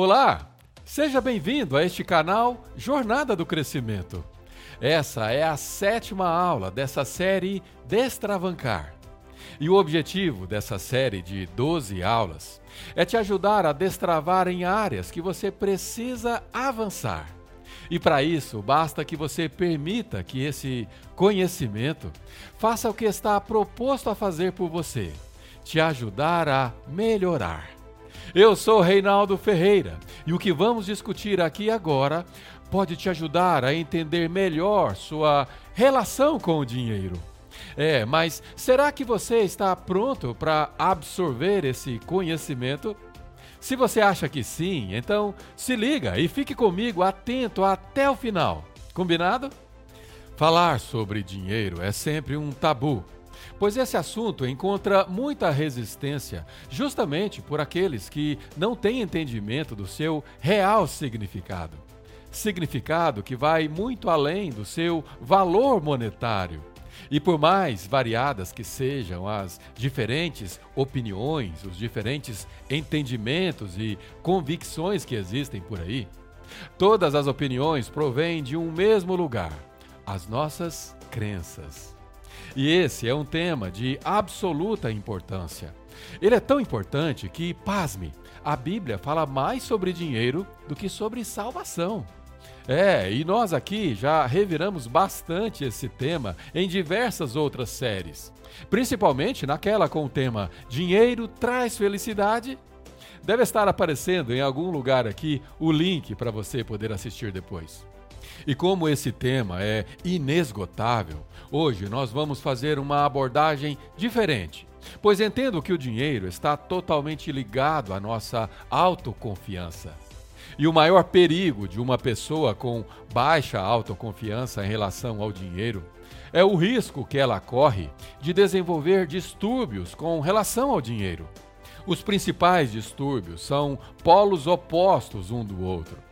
Olá, seja bem-vindo a este canal Jornada do Crescimento. Essa é a sétima aula dessa série Destravancar. E o objetivo dessa série de 12 aulas é te ajudar a destravar em áreas que você precisa avançar. E para isso, basta que você permita que esse conhecimento faça o que está proposto a fazer por você, te ajudar a melhorar. Eu sou Reinaldo Ferreira e o que vamos discutir aqui agora pode te ajudar a entender melhor sua relação com o dinheiro. É, mas será que você está pronto para absorver esse conhecimento? Se você acha que sim, então se liga e fique comigo atento até o final. Combinado? Falar sobre dinheiro é sempre um tabu, pois esse assunto encontra muita resistência justamente por aqueles que não têm entendimento do seu real significado. Significado que vai muito além do seu valor monetário. E por mais variadas que sejam as diferentes opiniões, os diferentes entendimentos e convicções que existem por aí, todas as opiniões provêm de um mesmo lugar: as nossas crenças. E esse é um tema de absoluta importância. Ele é tão importante que, pasme, a Bíblia fala mais sobre dinheiro do que sobre salvação. É, e nós aqui já reviramos bastante esse tema em diversas outras séries, principalmente naquela com o tema Dinheiro traz felicidade. Deve estar aparecendo em algum lugar aqui o link para você poder assistir depois. E como esse tema é inesgotável, hoje nós vamos fazer uma abordagem diferente, pois entendo que o dinheiro está totalmente ligado à nossa autoconfiança. E o maior perigo de uma pessoa com baixa autoconfiança em relação ao dinheiro é o risco que ela corre de desenvolver distúrbios com relação ao dinheiro. Os principais distúrbios são polos opostos um do outro.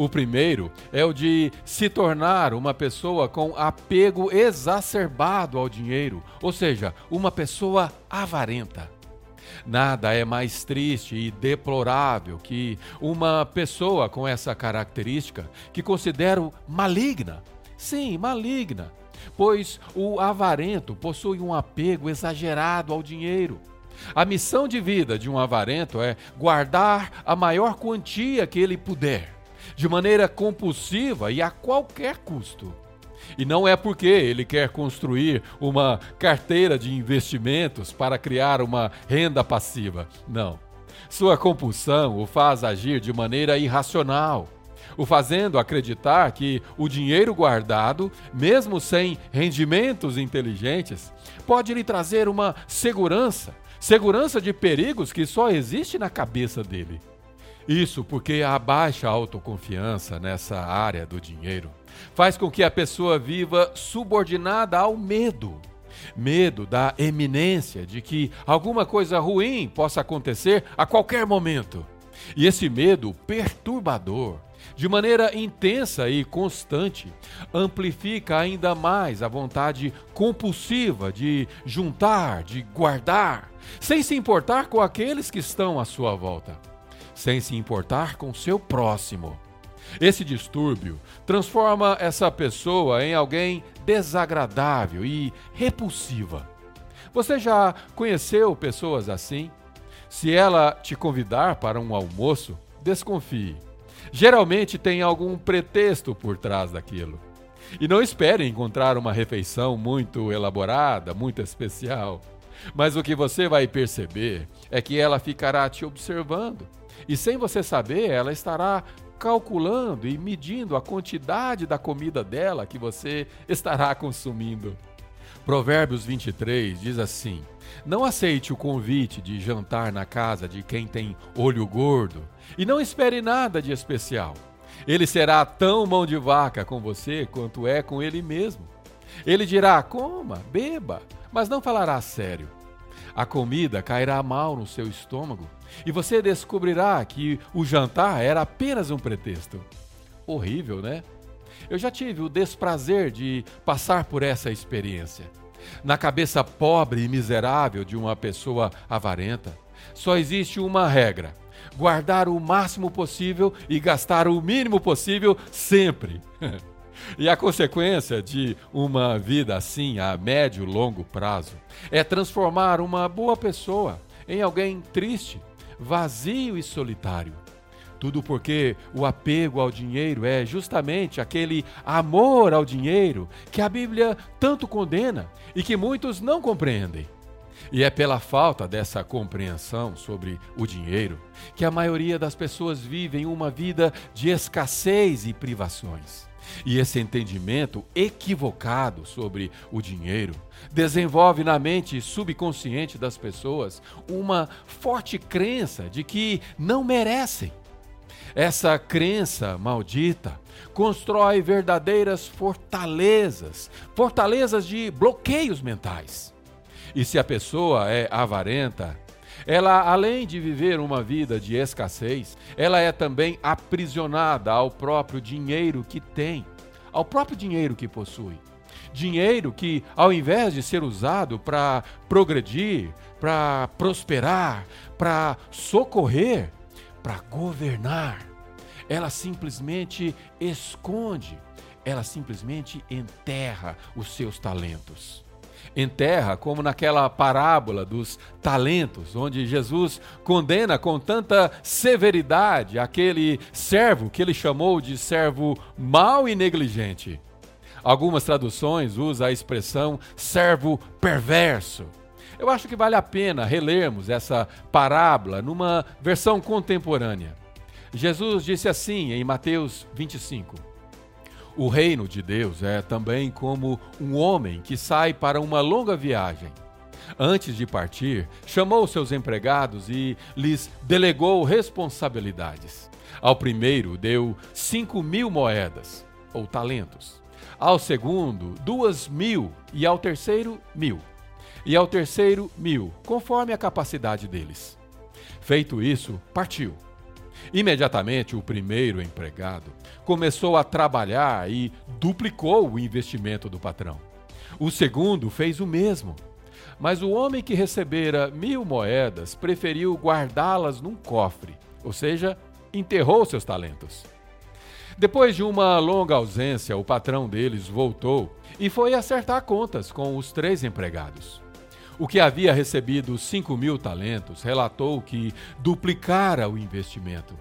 O primeiro é o de se tornar uma pessoa com apego exacerbado ao dinheiro, ou seja, uma pessoa avarenta. Nada é mais triste e deplorável que uma pessoa com essa característica que considero maligna. Sim, maligna, pois o avarento possui um apego exagerado ao dinheiro. A missão de vida de um avarento é guardar a maior quantia que ele puder, de maneira compulsiva e a qualquer custo. E não é porque ele quer construir uma carteira de investimentos para criar uma renda passiva. Não. Sua compulsão o faz agir de maneira irracional, o fazendo acreditar que o dinheiro guardado, mesmo sem rendimentos inteligentes, pode lhe trazer uma segurança, segurança de perigos que só existe na cabeça dele. Isso porque a baixa autoconfiança nessa área do dinheiro faz com que a pessoa viva subordinada ao medo. Medo da eminência de que alguma coisa ruim possa acontecer a qualquer momento. E esse medo perturbador, de maneira intensa e constante, amplifica ainda mais a vontade compulsiva de juntar, de guardar, sem se importar com aqueles que estão à sua volta, sem se importar com seu próximo esse distúrbio transforma essa pessoa em alguém desagradável e repulsiva. Você já conheceu pessoas assim? Se ela te convidar para um almoço, desconfie. Geralmente tem algum pretexto por trás daquilo. E não espere encontrar uma refeição muito elaborada, muito especial. Mas o que você vai perceber é que ela ficará te observando. E sem você saber, ela estará calculando e medindo a quantidade da comida dela que você estará consumindo. Provérbios 23 diz assim: Não aceite o convite de jantar na casa de quem tem olho gordo e não espere nada de especial. Ele será tão mão de vaca com você quanto é com ele mesmo. Ele dirá: coma, beba, mas não falará sério. A comida cairá mal no seu estômago e você descobrirá que o jantar era apenas um pretexto. Horrível, né? Eu já tive o desprazer de passar por essa experiência. Na cabeça pobre e miserável de uma pessoa avarenta, só existe uma regra: guardar o máximo possível e gastar o mínimo possível sempre. E a consequência de uma vida assim a médio e longo prazo é transformar uma boa pessoa em alguém triste, vazio e solitário. Tudo porque o apego ao dinheiro é justamente aquele amor ao dinheiro que a Bíblia tanto condena e que muitos não compreendem. E é pela falta dessa compreensão sobre o dinheiro que a maioria das pessoas vivem uma vida de escassez e privações. E esse entendimento equivocado sobre o dinheiro desenvolve na mente subconsciente das pessoas uma forte crença de que não merecem. Essa crença maldita constrói verdadeiras fortalezas, fortalezas de bloqueios mentais. E se a pessoa é avarenta, ela, além de viver uma vida de escassez, ela é também aprisionada ao próprio dinheiro que tem, ao próprio dinheiro que possui. Dinheiro que, ao invés de ser usado para progredir, para prosperar, para socorrer, para governar, ela simplesmente esconde, ela simplesmente enterra os seus talentos enterra, como naquela parábola dos talentos, onde Jesus condena com tanta severidade aquele servo que ele chamou de servo mau e negligente. Algumas traduções usam a expressão servo perverso. Eu acho que vale a pena relermos essa parábola numa versão contemporânea. Jesus disse assim em Mateus 25: o reino de Deus é também como um homem que sai para uma longa viagem. Antes de partir, chamou seus empregados e lhes delegou responsabilidades. Ao primeiro deu cinco mil moedas, ou talentos. Ao segundo, duas mil. E ao terceiro, mil. E ao terceiro, mil, conforme a capacidade deles. Feito isso, partiu. Imediatamente, o primeiro empregado começou a trabalhar e duplicou o investimento do patrão. O segundo fez o mesmo. Mas o homem que recebera mil moedas preferiu guardá-las num cofre, ou seja, enterrou seus talentos. Depois de uma longa ausência, o patrão deles voltou e foi acertar contas com os três empregados. O que havia recebido 5 mil talentos relatou que duplicara o investimento.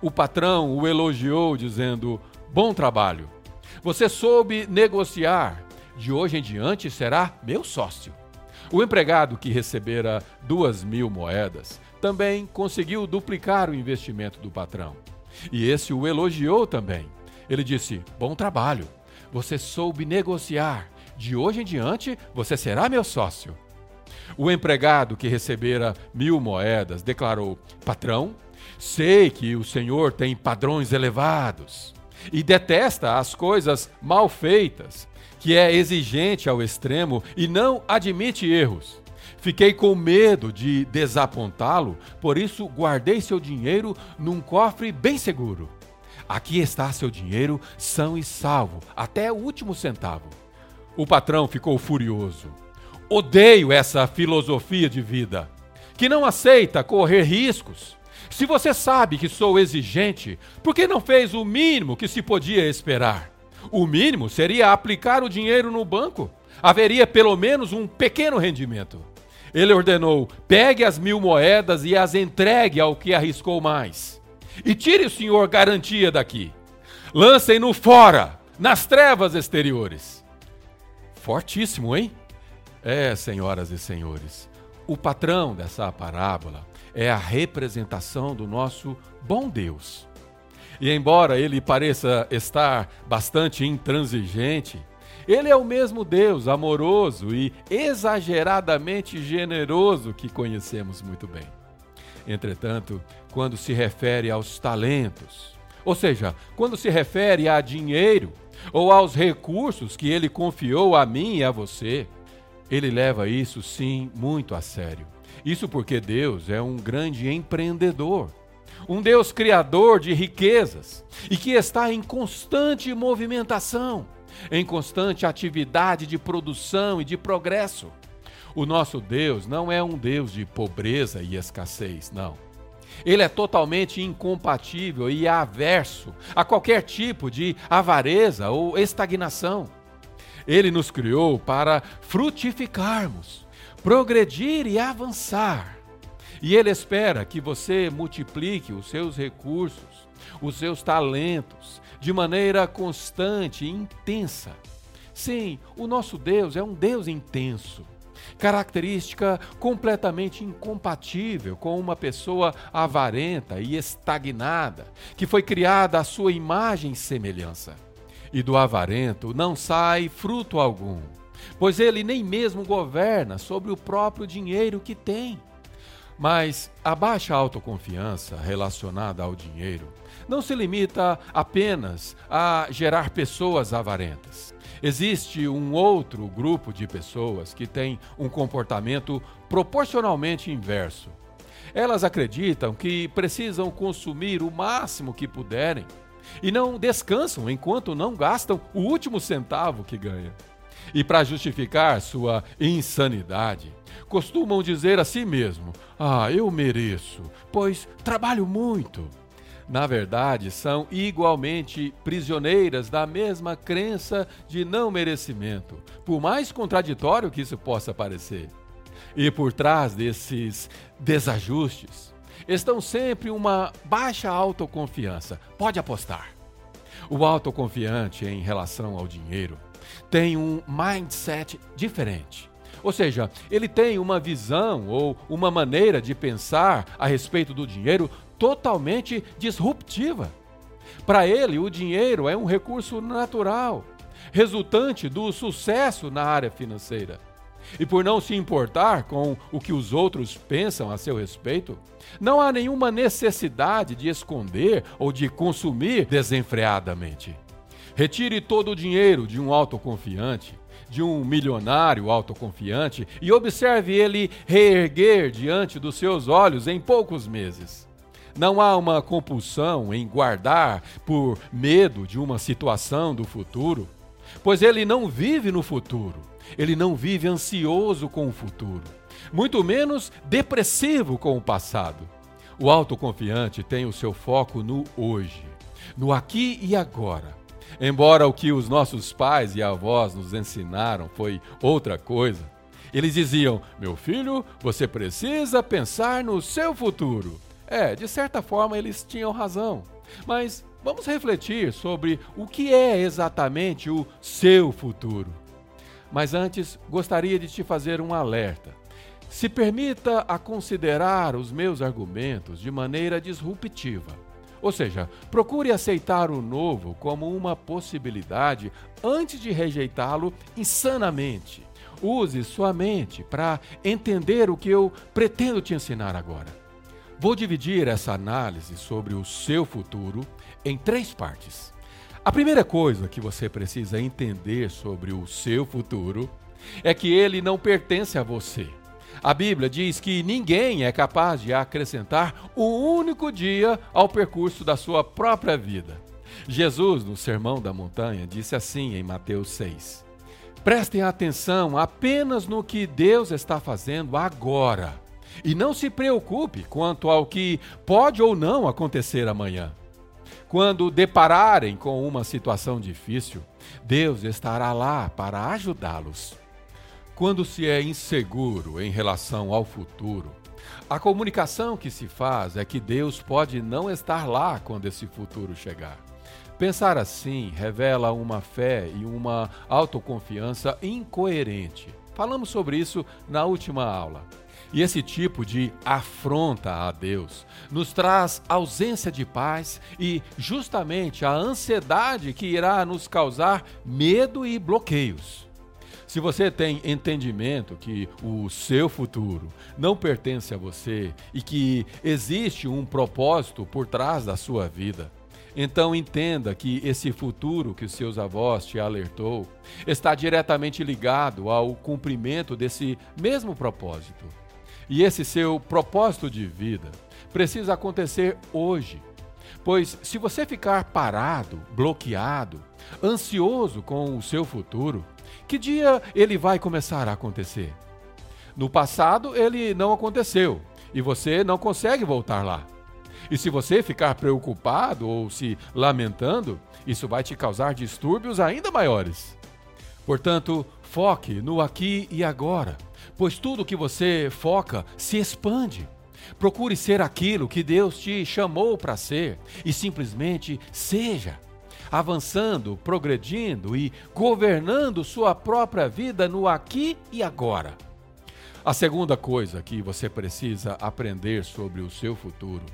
O patrão o elogiou, dizendo: Bom trabalho. Você soube negociar. De hoje em diante será meu sócio. O empregado que recebera duas mil moedas também conseguiu duplicar o investimento do patrão. E esse o elogiou também. Ele disse: Bom trabalho. Você soube negociar. De hoje em diante você será meu sócio. O empregado que recebera mil moedas declarou: Patrão, sei que o senhor tem padrões elevados e detesta as coisas mal feitas, que é exigente ao extremo e não admite erros. Fiquei com medo de desapontá-lo, por isso guardei seu dinheiro num cofre bem seguro. Aqui está seu dinheiro são e salvo, até o último centavo. O patrão ficou furioso Odeio essa filosofia de vida que não aceita correr riscos. Se você sabe que sou exigente, por que não fez o mínimo que se podia esperar? O mínimo seria aplicar o dinheiro no banco. Haveria pelo menos um pequeno rendimento. Ele ordenou: pegue as mil moedas e as entregue ao que arriscou mais. E tire o senhor garantia daqui. Lancem-no fora, nas trevas exteriores. Fortíssimo, hein? É, senhoras e senhores, o patrão dessa parábola é a representação do nosso bom Deus. E embora ele pareça estar bastante intransigente, ele é o mesmo Deus amoroso e exageradamente generoso que conhecemos muito bem. Entretanto, quando se refere aos talentos, ou seja, quando se refere a dinheiro ou aos recursos que ele confiou a mim e a você, ele leva isso, sim, muito a sério. Isso porque Deus é um grande empreendedor, um Deus criador de riquezas e que está em constante movimentação, em constante atividade de produção e de progresso. O nosso Deus não é um Deus de pobreza e escassez, não. Ele é totalmente incompatível e averso a qualquer tipo de avareza ou estagnação. Ele nos criou para frutificarmos, progredir e avançar. E Ele espera que você multiplique os seus recursos, os seus talentos, de maneira constante e intensa. Sim, o nosso Deus é um Deus intenso característica completamente incompatível com uma pessoa avarenta e estagnada, que foi criada à sua imagem e semelhança. E do avarento não sai fruto algum, pois ele nem mesmo governa sobre o próprio dinheiro que tem. Mas a baixa autoconfiança relacionada ao dinheiro não se limita apenas a gerar pessoas avarentas. Existe um outro grupo de pessoas que tem um comportamento proporcionalmente inverso. Elas acreditam que precisam consumir o máximo que puderem e não descansam enquanto não gastam o último centavo que ganham. E para justificar sua insanidade, costumam dizer a si mesmo: Ah, eu mereço, pois trabalho muito na verdade, são igualmente prisioneiras da mesma crença de não merecimento, por mais contraditório que isso possa parecer. E por trás desses desajustes estão sempre uma baixa autoconfiança. Pode apostar. O autoconfiante em relação ao dinheiro tem um mindset diferente. Ou seja, ele tem uma visão ou uma maneira de pensar a respeito do dinheiro totalmente disruptiva. Para ele, o dinheiro é um recurso natural, resultante do sucesso na área financeira. E por não se importar com o que os outros pensam a seu respeito, não há nenhuma necessidade de esconder ou de consumir desenfreadamente. Retire todo o dinheiro de um autoconfiante, de um milionário autoconfiante, e observe ele reerguer diante dos seus olhos em poucos meses. Não há uma compulsão em guardar por medo de uma situação do futuro, pois ele não vive no futuro, ele não vive ansioso com o futuro, muito menos depressivo com o passado. O autoconfiante tem o seu foco no hoje, no aqui e agora. Embora o que os nossos pais e avós nos ensinaram foi outra coisa, eles diziam: Meu filho, você precisa pensar no seu futuro. É, de certa forma eles tinham razão. Mas vamos refletir sobre o que é exatamente o seu futuro. Mas antes, gostaria de te fazer um alerta. Se permita a considerar os meus argumentos de maneira disruptiva. Ou seja, procure aceitar o novo como uma possibilidade antes de rejeitá-lo insanamente. Use sua mente para entender o que eu pretendo te ensinar agora. Vou dividir essa análise sobre o seu futuro em três partes. A primeira coisa que você precisa entender sobre o seu futuro é que ele não pertence a você. A Bíblia diz que ninguém é capaz de acrescentar um único dia ao percurso da sua própria vida. Jesus, no Sermão da Montanha, disse assim em Mateus 6: Prestem atenção apenas no que Deus está fazendo agora e não se preocupe quanto ao que pode ou não acontecer amanhã. Quando depararem com uma situação difícil, Deus estará lá para ajudá-los. Quando se é inseguro em relação ao futuro, a comunicação que se faz é que Deus pode não estar lá quando esse futuro chegar. Pensar assim revela uma fé e uma autoconfiança incoerente. Falamos sobre isso na última aula. E esse tipo de afronta a Deus nos traz ausência de paz e justamente a ansiedade que irá nos causar medo e bloqueios. Se você tem entendimento que o seu futuro não pertence a você e que existe um propósito por trás da sua vida, então entenda que esse futuro que os seus avós te alertou está diretamente ligado ao cumprimento desse mesmo propósito. E esse seu propósito de vida precisa acontecer hoje. Pois se você ficar parado, bloqueado, ansioso com o seu futuro, que dia ele vai começar a acontecer? No passado ele não aconteceu e você não consegue voltar lá. E se você ficar preocupado ou se lamentando, isso vai te causar distúrbios ainda maiores. Portanto, foque no aqui e agora, pois tudo que você foca se expande. Procure ser aquilo que Deus te chamou para ser e simplesmente seja, avançando, progredindo e governando sua própria vida no aqui e agora. A segunda coisa que você precisa aprender sobre o seu futuro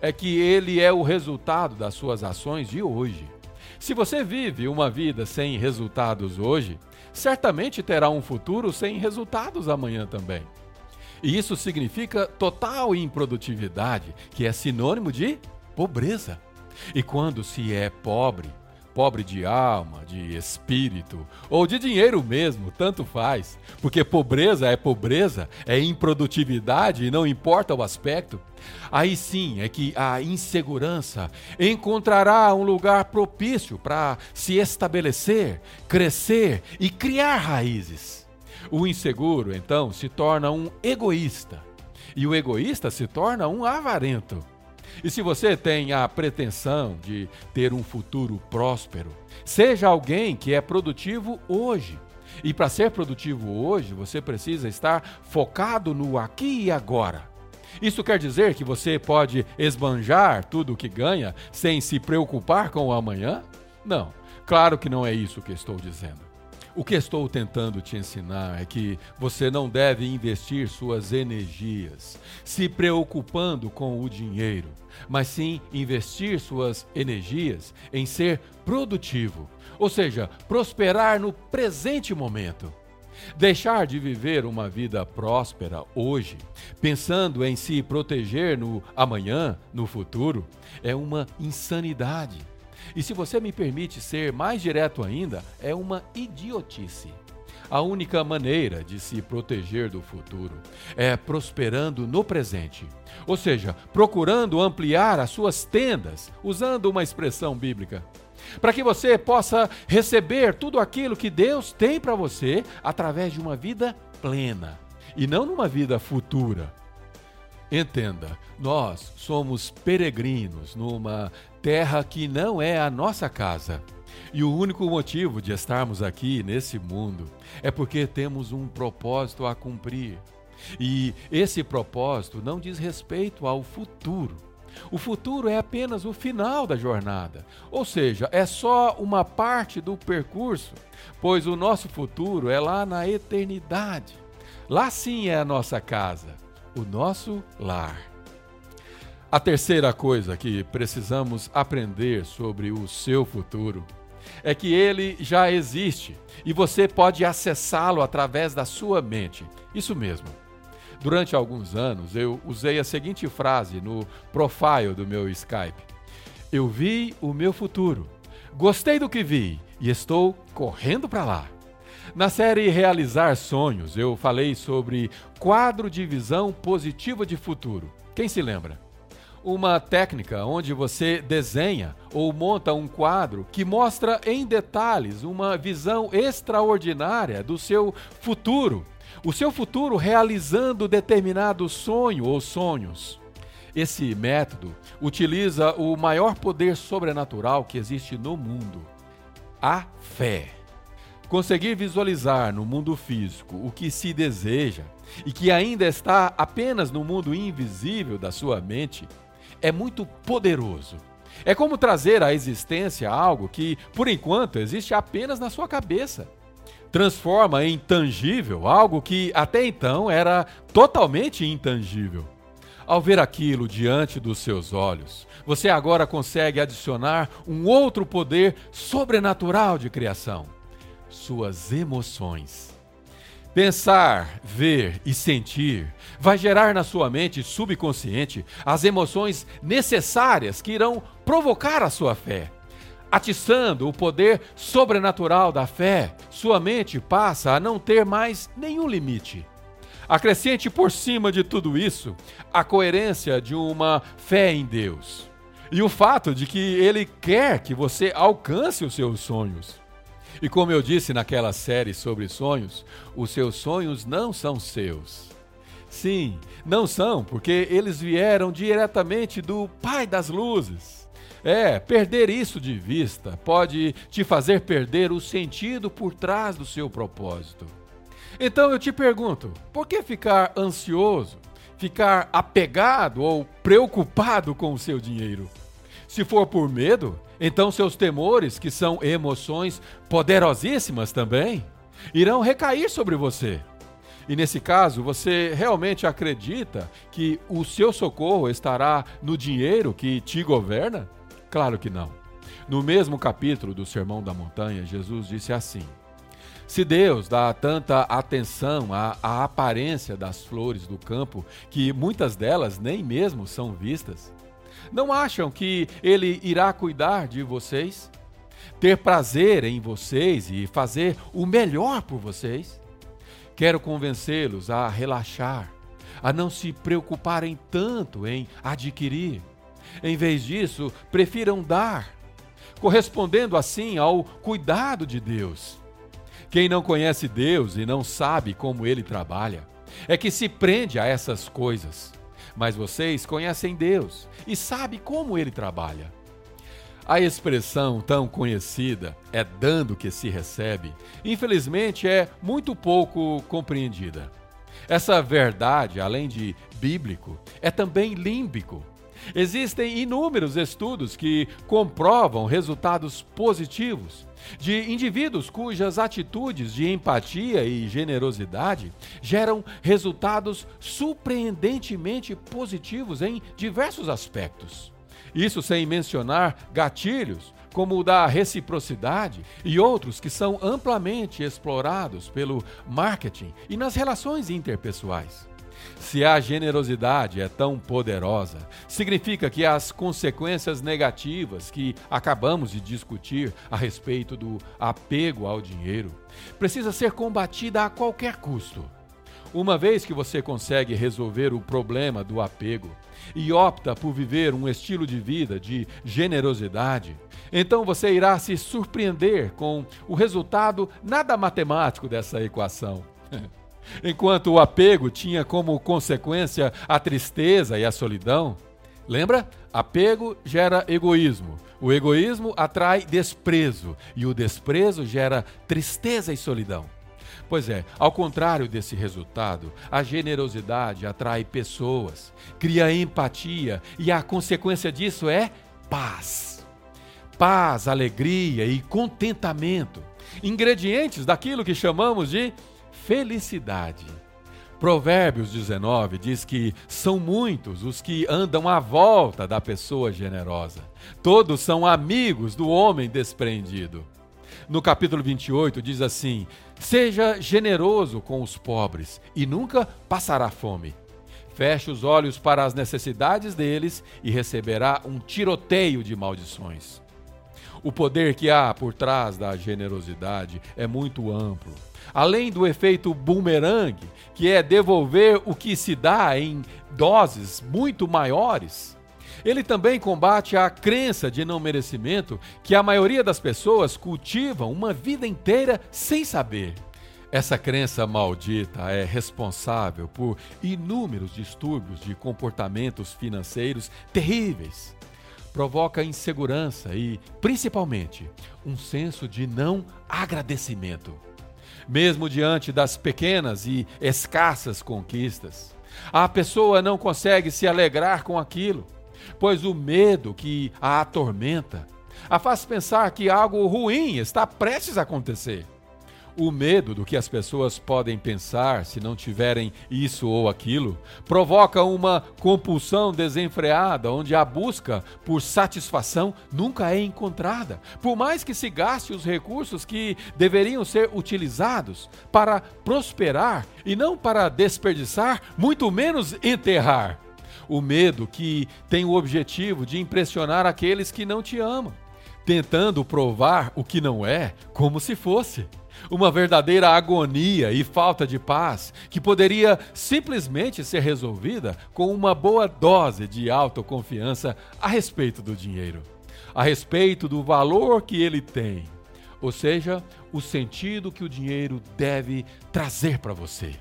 é que ele é o resultado das suas ações de hoje. Se você vive uma vida sem resultados hoje, certamente terá um futuro sem resultados amanhã também. E isso significa total improdutividade, que é sinônimo de pobreza. E quando se é pobre, pobre de alma, de espírito ou de dinheiro mesmo, tanto faz, porque pobreza é pobreza, é improdutividade e não importa o aspecto. Aí sim é que a insegurança encontrará um lugar propício para se estabelecer, crescer e criar raízes. O inseguro, então, se torna um egoísta. E o egoísta se torna um avarento. E se você tem a pretensão de ter um futuro próspero, seja alguém que é produtivo hoje. E para ser produtivo hoje, você precisa estar focado no aqui e agora. Isso quer dizer que você pode esbanjar tudo o que ganha sem se preocupar com o amanhã? Não, claro que não é isso que estou dizendo. O que estou tentando te ensinar é que você não deve investir suas energias se preocupando com o dinheiro, mas sim investir suas energias em ser produtivo, ou seja, prosperar no presente momento. Deixar de viver uma vida próspera hoje, pensando em se proteger no amanhã, no futuro, é uma insanidade. E se você me permite ser mais direto ainda, é uma idiotice. A única maneira de se proteger do futuro é prosperando no presente, ou seja, procurando ampliar as suas tendas, usando uma expressão bíblica, para que você possa receber tudo aquilo que Deus tem para você através de uma vida plena e não numa vida futura. Entenda, nós somos peregrinos numa terra que não é a nossa casa. E o único motivo de estarmos aqui nesse mundo é porque temos um propósito a cumprir. E esse propósito não diz respeito ao futuro. O futuro é apenas o final da jornada, ou seja, é só uma parte do percurso, pois o nosso futuro é lá na eternidade. Lá sim é a nossa casa o nosso lar. A terceira coisa que precisamos aprender sobre o seu futuro é que ele já existe e você pode acessá-lo através da sua mente. Isso mesmo. Durante alguns anos eu usei a seguinte frase no profile do meu Skype: Eu vi o meu futuro, gostei do que vi e estou correndo para lá. Na série Realizar Sonhos, eu falei sobre quadro de visão positiva de futuro. Quem se lembra? Uma técnica onde você desenha ou monta um quadro que mostra em detalhes uma visão extraordinária do seu futuro, o seu futuro realizando determinado sonho ou sonhos. Esse método utiliza o maior poder sobrenatural que existe no mundo: a fé. Conseguir visualizar no mundo físico o que se deseja e que ainda está apenas no mundo invisível da sua mente é muito poderoso. É como trazer à existência algo que, por enquanto, existe apenas na sua cabeça. Transforma em tangível algo que até então era totalmente intangível. Ao ver aquilo diante dos seus olhos, você agora consegue adicionar um outro poder sobrenatural de criação suas emoções. Pensar, ver e sentir vai gerar na sua mente subconsciente as emoções necessárias que irão provocar a sua fé. Atiçando o poder sobrenatural da fé, sua mente passa a não ter mais nenhum limite. Acrescente por cima de tudo isso a coerência de uma fé em Deus e o fato de que Ele quer que você alcance os seus sonhos. E como eu disse naquela série sobre sonhos, os seus sonhos não são seus. Sim, não são, porque eles vieram diretamente do Pai das Luzes. É, perder isso de vista pode te fazer perder o sentido por trás do seu propósito. Então eu te pergunto: por que ficar ansioso, ficar apegado ou preocupado com o seu dinheiro? Se for por medo, então seus temores, que são emoções poderosíssimas também, irão recair sobre você. E nesse caso, você realmente acredita que o seu socorro estará no dinheiro que te governa? Claro que não. No mesmo capítulo do Sermão da Montanha, Jesus disse assim: Se Deus dá tanta atenção à, à aparência das flores do campo, que muitas delas nem mesmo são vistas, não acham que Ele irá cuidar de vocês? Ter prazer em vocês e fazer o melhor por vocês? Quero convencê-los a relaxar, a não se preocuparem tanto em adquirir em vez disso, prefiram dar, correspondendo assim ao cuidado de Deus. Quem não conhece Deus e não sabe como ele trabalha, é que se prende a essas coisas. Mas vocês conhecem Deus e sabem como ele trabalha. A expressão tão conhecida é dando que se recebe, infelizmente é muito pouco compreendida. Essa verdade, além de bíblico, é também límbico. Existem inúmeros estudos que comprovam resultados positivos de indivíduos cujas atitudes de empatia e generosidade geram resultados surpreendentemente positivos em diversos aspectos. Isso sem mencionar gatilhos como o da reciprocidade e outros que são amplamente explorados pelo marketing e nas relações interpessoais. Se a generosidade é tão poderosa, significa que as consequências negativas que acabamos de discutir a respeito do apego ao dinheiro precisa ser combatida a qualquer custo. Uma vez que você consegue resolver o problema do apego e opta por viver um estilo de vida de generosidade, então você irá se surpreender com o resultado nada matemático dessa equação. Enquanto o apego tinha como consequência a tristeza e a solidão, lembra? Apego gera egoísmo. O egoísmo atrai desprezo e o desprezo gera tristeza e solidão. Pois é, ao contrário desse resultado, a generosidade atrai pessoas, cria empatia e a consequência disso é paz. Paz, alegria e contentamento, ingredientes daquilo que chamamos de felicidade. Provérbios 19 diz que são muitos os que andam à volta da pessoa generosa. Todos são amigos do homem desprendido. No capítulo 28 diz assim: Seja generoso com os pobres e nunca passará fome. Feche os olhos para as necessidades deles e receberá um tiroteio de maldições. O poder que há por trás da generosidade é muito amplo. Além do efeito boomerang, que é devolver o que se dá em doses muito maiores, ele também combate a crença de não merecimento que a maioria das pessoas cultivam uma vida inteira sem saber. Essa crença maldita é responsável por inúmeros distúrbios de comportamentos financeiros terríveis provoca insegurança e, principalmente, um senso de não agradecimento. Mesmo diante das pequenas e escassas conquistas, a pessoa não consegue se alegrar com aquilo, pois o medo que a atormenta a faz pensar que algo ruim está prestes a acontecer. O medo do que as pessoas podem pensar se não tiverem isso ou aquilo provoca uma compulsão desenfreada, onde a busca por satisfação nunca é encontrada, por mais que se gaste os recursos que deveriam ser utilizados para prosperar e não para desperdiçar, muito menos enterrar. O medo que tem o objetivo de impressionar aqueles que não te amam, tentando provar o que não é como se fosse uma verdadeira agonia e falta de paz que poderia simplesmente ser resolvida com uma boa dose de autoconfiança a respeito do dinheiro, a respeito do valor que ele tem, ou seja, o sentido que o dinheiro deve trazer para você.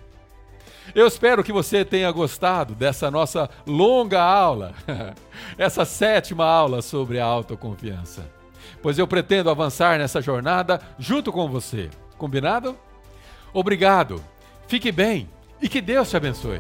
Eu espero que você tenha gostado dessa nossa longa aula, essa sétima aula sobre a autoconfiança. Pois eu pretendo avançar nessa jornada junto com você. Combinado? Obrigado, fique bem e que Deus te abençoe.